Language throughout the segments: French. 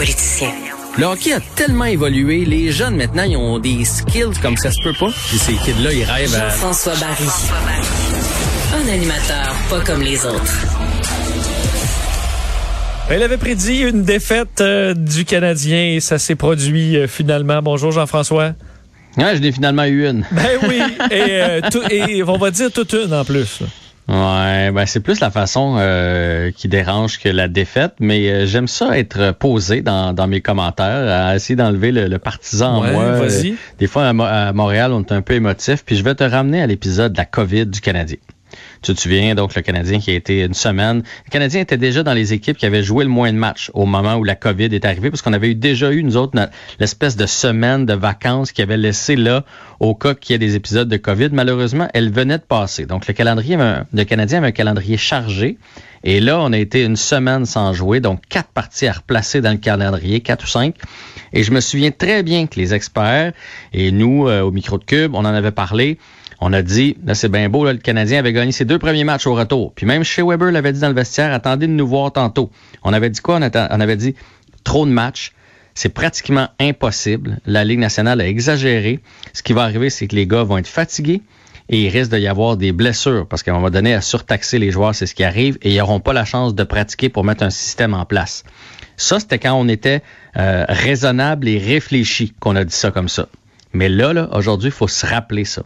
politicien. Le hockey a tellement évolué, les jeunes maintenant, ils ont des skills comme ça se peut pas. Puis ces kids-là, ils rêvent à... Jean-François Barry. Un animateur pas comme les autres. Elle avait prédit une défaite euh, du Canadien et ça s'est produit euh, finalement. Bonjour Jean-François. Ouais, je n'ai finalement eu une. Ben oui, et, euh, tout- et on va dire toute une en plus. Ouais, ben c'est plus la façon euh, qui dérange que la défaite, mais euh, j'aime ça être posé dans, dans mes commentaires, à essayer d'enlever le, le partisan Ouais, en moi. vas-y. Euh, Des fois à, Mo- à Montréal, on est un peu émotif, puis je vais te ramener à l'épisode de la COVID du Canadien. Tu te souviens, donc, le Canadien qui a été une semaine. Le Canadien était déjà dans les équipes qui avaient joué le moins de matchs au moment où la COVID est arrivée, parce qu'on avait eu déjà eu, nous autres, l'espèce de semaine de vacances qui avait laissé là au cas qu'il y ait des épisodes de COVID. Malheureusement, elle venait de passer. Donc, le calendrier, le Canadien avait un calendrier chargé. Et là, on a été une semaine sans jouer, donc quatre parties à replacer dans le calendrier, quatre ou cinq. Et je me souviens très bien que les experts et nous, euh, au micro de Cube, on en avait parlé. On a dit, là c'est bien beau, le Canadien avait gagné ses deux premiers matchs au retour. Puis même chez Weber l'avait dit dans le vestiaire, attendez de nous voir tantôt. On avait dit quoi? On avait dit trop de matchs. C'est pratiquement impossible. La Ligue nationale a exagéré. Ce qui va arriver, c'est que les gars vont être fatigués et il risque d'y avoir des blessures parce qu'à un moment donné, à surtaxer les joueurs, c'est ce qui arrive et ils n'auront pas la chance de pratiquer pour mettre un système en place. Ça, c'était quand on était euh, raisonnable et réfléchi qu'on a dit ça comme ça. Mais là, là aujourd'hui, il faut se rappeler ça.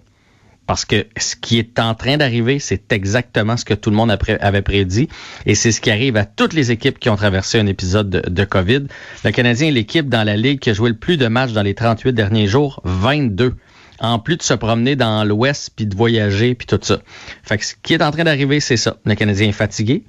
Parce que ce qui est en train d'arriver, c'est exactement ce que tout le monde avait prédit. Et c'est ce qui arrive à toutes les équipes qui ont traversé un épisode de, de COVID. Le Canadien est l'équipe dans la Ligue qui a joué le plus de matchs dans les 38 derniers jours, 22. En plus de se promener dans l'Ouest, puis de voyager, puis tout ça. Fait que ce qui est en train d'arriver, c'est ça. Le Canadien est fatigué.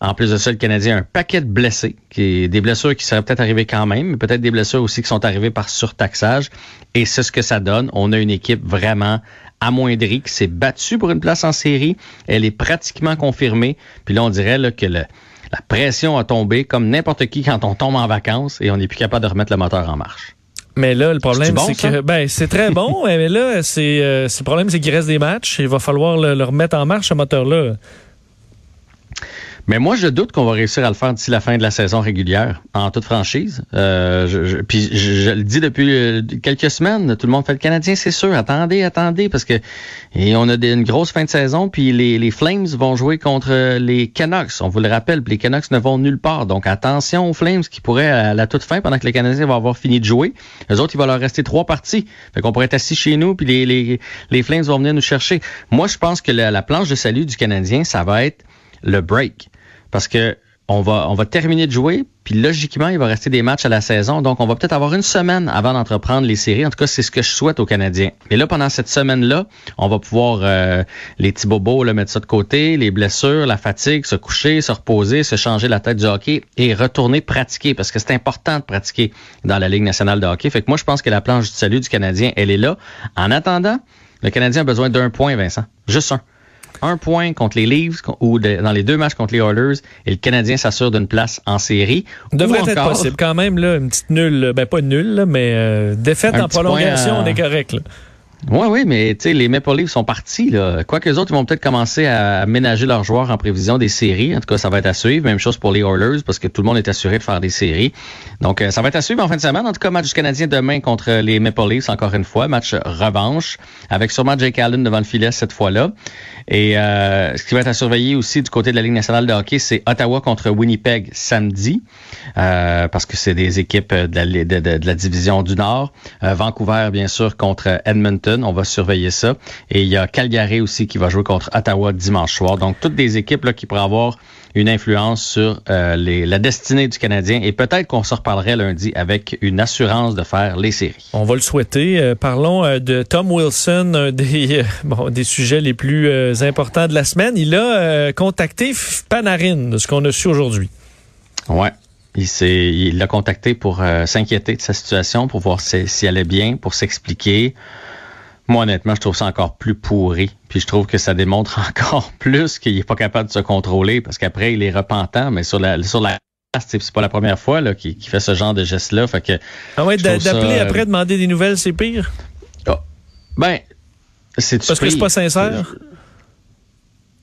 En plus de ça, le Canadien a un paquet de blessés, qui des blessures qui seraient peut-être arrivées quand même, mais peut-être des blessures aussi qui sont arrivées par surtaxage. Et c'est ce que ça donne. On a une équipe vraiment amoindrie qui s'est battue pour une place en série. Elle est pratiquement confirmée. Puis là, on dirait là, que le- la pression a tombé comme n'importe qui quand on tombe en vacances et on n'est plus capable de remettre le moteur en marche. Mais là, le problème, C'est bon, que ben c'est très bon, mais là, c'est euh, c'est le problème, c'est qu'il reste des matchs. Il va falloir le, le remettre en marche ce moteur-là. Mais moi, je doute qu'on va réussir à le faire d'ici la fin de la saison régulière, en toute franchise. Euh, je, je- puis je, je le dis depuis euh, quelques semaines, tout le monde fait le Canadien, c'est sûr. Attendez, attendez, parce que et on a des- une grosse fin de saison, puis les, les Flames vont jouer contre les Canucks. On vous le rappelle, puis les Canucks ne vont nulle part. Donc attention aux Flames qui pourraient à la toute fin, pendant que les Canadiens vont avoir fini de jouer. Les autres, il va leur rester trois parties. Fait qu'on pourrait être assis chez nous, puis les, les, les Flames vont venir nous chercher. Moi, je pense que la planche de salut du Canadien, ça va être le break. Parce que on va, on va terminer de jouer, puis logiquement, il va rester des matchs à la saison. Donc, on va peut-être avoir une semaine avant d'entreprendre les séries. En tout cas, c'est ce que je souhaite aux Canadiens. Et là, pendant cette semaine-là, on va pouvoir, euh, les petits bobos, là, mettre ça de côté, les blessures, la fatigue, se coucher, se reposer, se changer la tête du hockey et retourner pratiquer. Parce que c'est important de pratiquer dans la Ligue nationale de hockey. Fait que moi, je pense que la planche du salut du Canadien, elle est là. En attendant, le Canadien a besoin d'un point, Vincent. Juste un un point contre les Leafs ou de- dans les deux matchs contre les Oilers et le Canadien s'assure d'une place en série. Devrait être possible quand même, là, une petite nulle, ben pas nulle, mais euh, défaite en prolongation, point à- on est correct. Là. Oui, oui, mais tu sais, les Maple Leafs sont partis. Là. Quoique les autres, ils vont peut-être commencer à ménager leurs joueurs en prévision des séries. En tout cas, ça va être à suivre. Même chose pour les Oilers, parce que tout le monde est assuré de faire des séries. Donc, euh, ça va être à suivre en fin de semaine. En tout cas, match du Canadien demain contre les Maple Leafs, encore une fois. Match revanche, avec sûrement Jake Allen devant le filet cette fois-là. Et euh, ce qui va être à surveiller aussi du côté de la Ligue nationale de hockey, c'est Ottawa contre Winnipeg samedi, euh, parce que c'est des équipes de la division du Nord. Euh, Vancouver, bien sûr, contre Edmonton. On va surveiller ça. Et il y a Calgary aussi qui va jouer contre Ottawa dimanche soir. Donc, toutes des équipes là, qui pourraient avoir une influence sur euh, les, la destinée du Canadien. Et peut-être qu'on se reparlerait lundi avec une assurance de faire les séries. On va le souhaiter. Euh, parlons euh, de Tom Wilson, un des, bon, des sujets les plus importants de la semaine. Il a contacté Panarin, de ce qu'on a su aujourd'hui. Ouais. Il l'a contacté pour euh, s'inquiéter de sa situation, pour voir si, si elle allait bien, pour s'expliquer. Moi, honnêtement, je trouve ça encore plus pourri. Puis je trouve que ça démontre encore plus qu'il est pas capable de se contrôler parce qu'après, il est repentant, mais sur la, sur la c'est pas la première fois qu'il, fait ce genre de geste-là. Fait que, Ah ouais, d'appeler euh, après, demander des nouvelles, c'est pire? ben, c'est Parce que c'est pas sincère?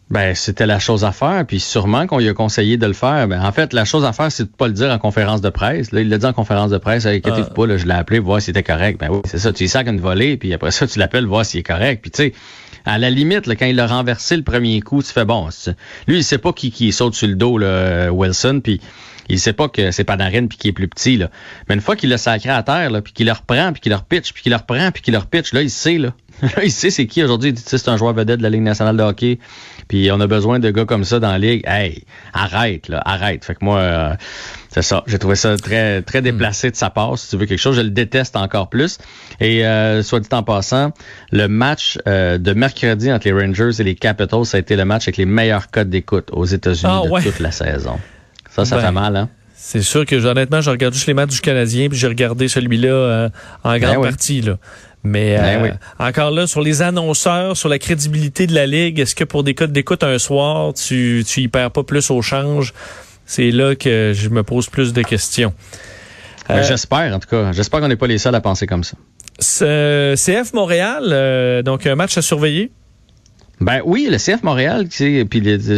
Ben, c'était la chose à faire, puis sûrement qu'on lui a conseillé de le faire. Ben, en fait, la chose à faire, c'est de pas le dire en conférence de presse. Là, il l'a dit en conférence de presse, inquiétez-vous ah. pas, là, je l'ai appelé, voir s'il était correct. Ben oui, c'est ça, tu y sacs une volée, puis après ça, tu l'appelles, voir s'il est correct. Puis tu sais, à la limite, là, quand il a renversé le premier coup, tu fais bon. Lui, il sait pas qui, qui saute sur le dos, là, Wilson, puis il sait pas que c'est Panarin puis qu'il est plus petit là. Mais une fois qu'il l'a sacré à terre là, puis qu'il le reprend, puis qu'il le repitch, puis qu'il le reprend, puis qu'il le repitch, là il sait là. là il sait c'est qui aujourd'hui, c'est un joueur vedette de la Ligue nationale de hockey. Puis on a besoin de gars comme ça dans la ligue. Hey, arrête là, arrête. Fait que moi euh, c'est ça, j'ai trouvé ça très très hmm. déplacé de sa part si tu veux quelque chose, je le déteste encore plus. Et euh, soit dit en passant, le match euh, de mercredi entre les Rangers et les Capitals, ça a été le match avec les meilleurs codes d'écoute aux États-Unis ah, de toute la saison. Ça, ça fait ben, mal, hein? C'est sûr que honnêtement, je regarde juste les matchs du Canadien, puis j'ai regardé celui-là euh, en ben grande partie. Là. Mais ben euh, encore là, sur les annonceurs, sur la crédibilité de la Ligue, est-ce que pour des codes d'écoute un soir, tu, tu y perds pas plus au change? C'est là que je me pose plus de questions. Euh, j'espère, en tout cas. J'espère qu'on n'est pas les seuls à penser comme ça. CF Montréal, donc un match à surveiller. Ben oui, le CF Montréal, puis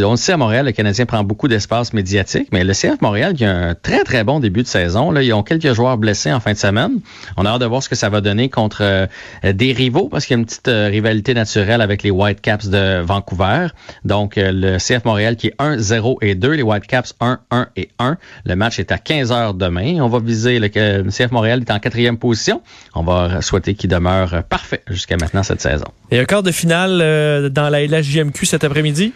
on le sait à Montréal, le Canadien prend beaucoup d'espace médiatique, mais le CF Montréal qui a un très très bon début de saison. Là, ils ont quelques joueurs blessés en fin de semaine. On a hâte de voir ce que ça va donner contre euh, des rivaux parce qu'il y a une petite euh, rivalité naturelle avec les Whitecaps de Vancouver. Donc euh, le CF Montréal qui est 1 0 et 2, les Whitecaps 1 1 et 1. Le match est à 15 heures demain. On va viser le, le CF Montréal est en quatrième position. On va souhaiter qu'il demeure parfait jusqu'à maintenant cette saison. La LHJMQ cet après-midi?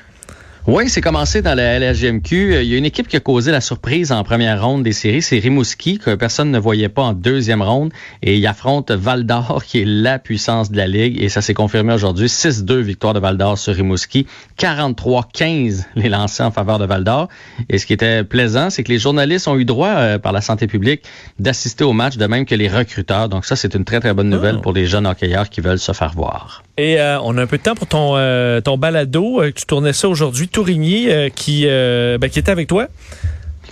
Oui, c'est commencé dans la LHGMQ. Euh, il y a une équipe qui a causé la surprise en première ronde des séries. C'est Rimouski, que personne ne voyait pas en deuxième ronde. Et il affronte Val d'Or, qui est la puissance de la Ligue. Et ça s'est confirmé aujourd'hui. 6-2 victoire de Val d'Or sur Rimouski. 43-15 les lancés en faveur de Val d'Or. Et ce qui était plaisant, c'est que les journalistes ont eu droit, euh, par la santé publique, d'assister au match, de même que les recruteurs. Donc ça, c'est une très, très bonne nouvelle oh. pour les jeunes hockeyeurs qui veulent se faire voir. Et euh, on a un peu de temps pour ton, ton balado. tu tournais ça aujourd'hui Tourigny euh, qui, euh, ben, qui était avec toi.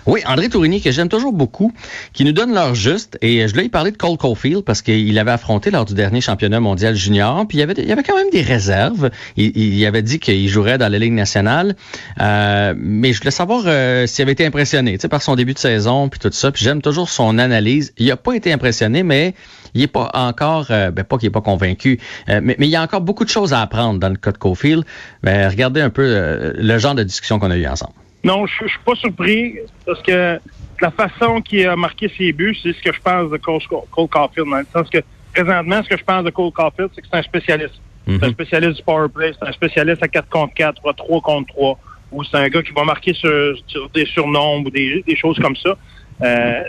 Oui, André Tourigny, que j'aime toujours beaucoup, qui nous donne l'heure juste. Et je lui ai de Cole Caulfield parce qu'il avait affronté lors du dernier championnat mondial junior. Puis il y avait, il y avait quand même des réserves. Il, avait dit qu'il jouerait dans la Ligue nationale. Euh, mais je voulais savoir s'il avait été impressionné par son début de saison puis tout ça. Puis j'aime toujours son analyse. Il n'a pas été impressionné, mais il est pas encore, euh, ben pas qu'il est pas convaincu, euh, mais, il y a encore beaucoup de choses à apprendre dans le cas de Cofield. Ben, regardez un peu euh, le genre de discussion qu'on a eu ensemble. Non, je, ne suis pas surpris parce que la façon qu'il a marqué ses buts, c'est ce que je pense de Cole, Caulfield, dans le sens que présentement, ce que je pense de Cole Caulfield, c'est que c'est un spécialiste. C'est un mhm. spécialiste du power play, c'est un spécialiste à 4 contre 4, 3 contre 3, ou c'est un gars qui va marquer sur, des surnombres ou des, des choses comme ça. Euh,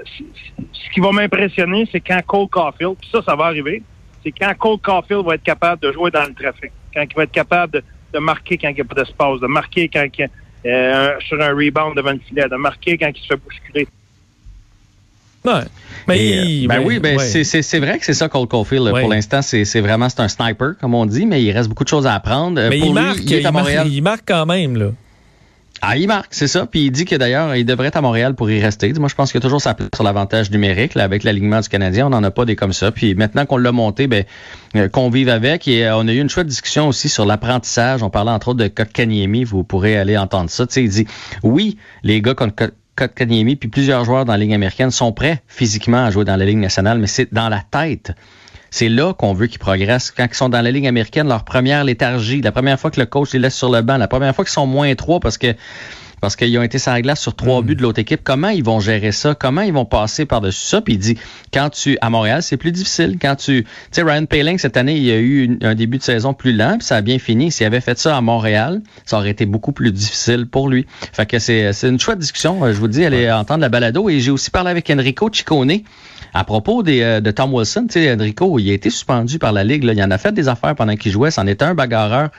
ce qui va m'impressionner, c'est quand Cole Caulfield, puis ça, ça va arriver, c'est quand Cole Caulfield va être capable de jouer dans le trafic, quand il va être capable de, marquer quand il n'y a pas d'espace, de marquer quand il, euh, sur un rebound devant le filet, de marquer quand il se fait bousculer. Ouais. Mais, ben oui, ben c'est vrai que c'est ça Cole Caulfield. Pour l'instant, c'est vraiment c'est un sniper, comme on dit, mais il reste beaucoup de choses à apprendre. Mais il, marque, il marque quand même. là. Ah, il marque, c'est ça. Puis il dit que d'ailleurs, il devrait être à Montréal pour y rester. Moi, je pense qu'il y a toujours sa place sur l'avantage numérique. Là, avec l'alignement du Canadien, on n'en a pas des comme ça. Puis maintenant qu'on l'a monté, ben, euh, qu'on vive avec. Et euh, on a eu une chouette discussion aussi sur l'apprentissage. On parlait entre autres de Kotkaniemi. Vous pourrez aller entendre ça. Il dit, oui, les gars comme Kotkaniemi puis plusieurs joueurs dans la Ligue américaine sont prêts physiquement à jouer dans la Ligue nationale, mais c'est dans la tête. C'est là qu'on veut qu'ils progressent. Quand ils sont dans la ligne américaine, leur première léthargie, la première fois que le coach les laisse sur le banc, la première fois qu'ils sont moins trois parce que parce qu'ils ont été la glace sur trois hmm. buts de l'autre équipe. Comment ils vont gérer ça? Comment ils vont passer par-dessus ça? Puis il dit, quand tu, à Montréal, c'est plus difficile. Quand tu, tu sais, Ryan Paling, cette année, il a eu un début de saison plus lent, puis ça a bien fini. S'il avait fait ça à Montréal, ça aurait été beaucoup plus difficile pour lui. Fait que c'est, c'est une chouette discussion. Je vous dis, allez entendre la balado. Et j'ai aussi parlé avec Enrico Ciccone, à propos des, euh, de Tom Wilson, tu sais, Enrico, il a été suspendu par la Ligue. Là. Il en a fait des affaires pendant qu'il jouait. C'en était un bagarreur.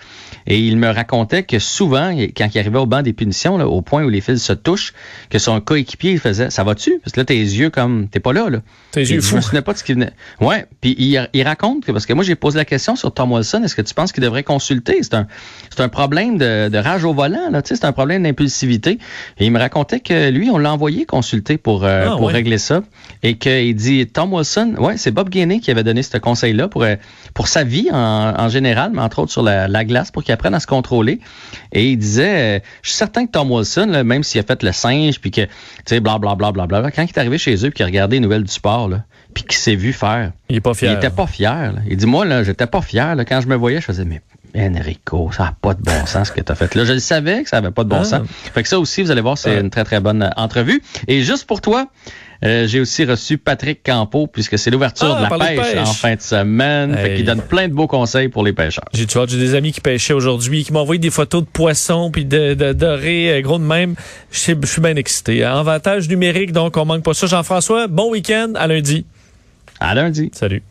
Et il me racontait que souvent, quand il arrivait au banc des punitions, là, au point où les fils se touchent, que son coéquipier il faisait Ça va-tu? Parce que là, tes yeux comme t'es pas là, là. Tes yeux fous. Je me pas de ce qui venait. Ouais, puis il, il, raconte que parce que moi j'ai posé la question sur Tom Wilson, est-ce que tu penses qu'il devrait consulter? C'est un c'est un problème de, de, rage au volant, là, tu sais, c'est un problème d'impulsivité. Et il me racontait que lui, on l'a envoyé consulter pour, euh, ah, pour régler ça. Et qu'il dit Tom Wilson, ouais, c'est Bob Gainey qui avait donné ce conseil-là pour, euh, pour sa vie en, en général, mais entre autres sur la, la glace, pour qu'il apprenne à se contrôler. Et il disait, euh, je suis certain que Tom Wilson, même s'il a fait le singe, puis que, tu sais, blablabla, bla, bla, bla, quand il est arrivé chez eux, puis qu'il a regardé les nouvelles du sport, là, puis qu'il s'est vu faire. Il est pas fier. Il était pas fier. Il dit, moi, là, j'étais pas fier. Là, quand je me voyais, je faisais, mais Enrico, ça n'a pas de bon sens ce que tu as fait là. Je le savais que ça n'avait pas de bon ah. sens. Fait que ça aussi, vous allez voir, c'est une très, très bonne euh, entrevue. Et juste pour toi, euh, j'ai aussi reçu Patrick Campo, puisque c'est l'ouverture ah, de la pêche, en fin de semaine. Fait qu'il donne plein de beaux conseils pour les pêcheurs. J'ai tu vois, j'ai des amis qui pêchaient aujourd'hui, qui m'ont envoyé des photos de poissons puis de, de dorés, euh, gros de même. Je suis bien excité. Avantage numérique, donc on manque pas ça. Jean-François, bon week-end, à lundi. À lundi. Salut.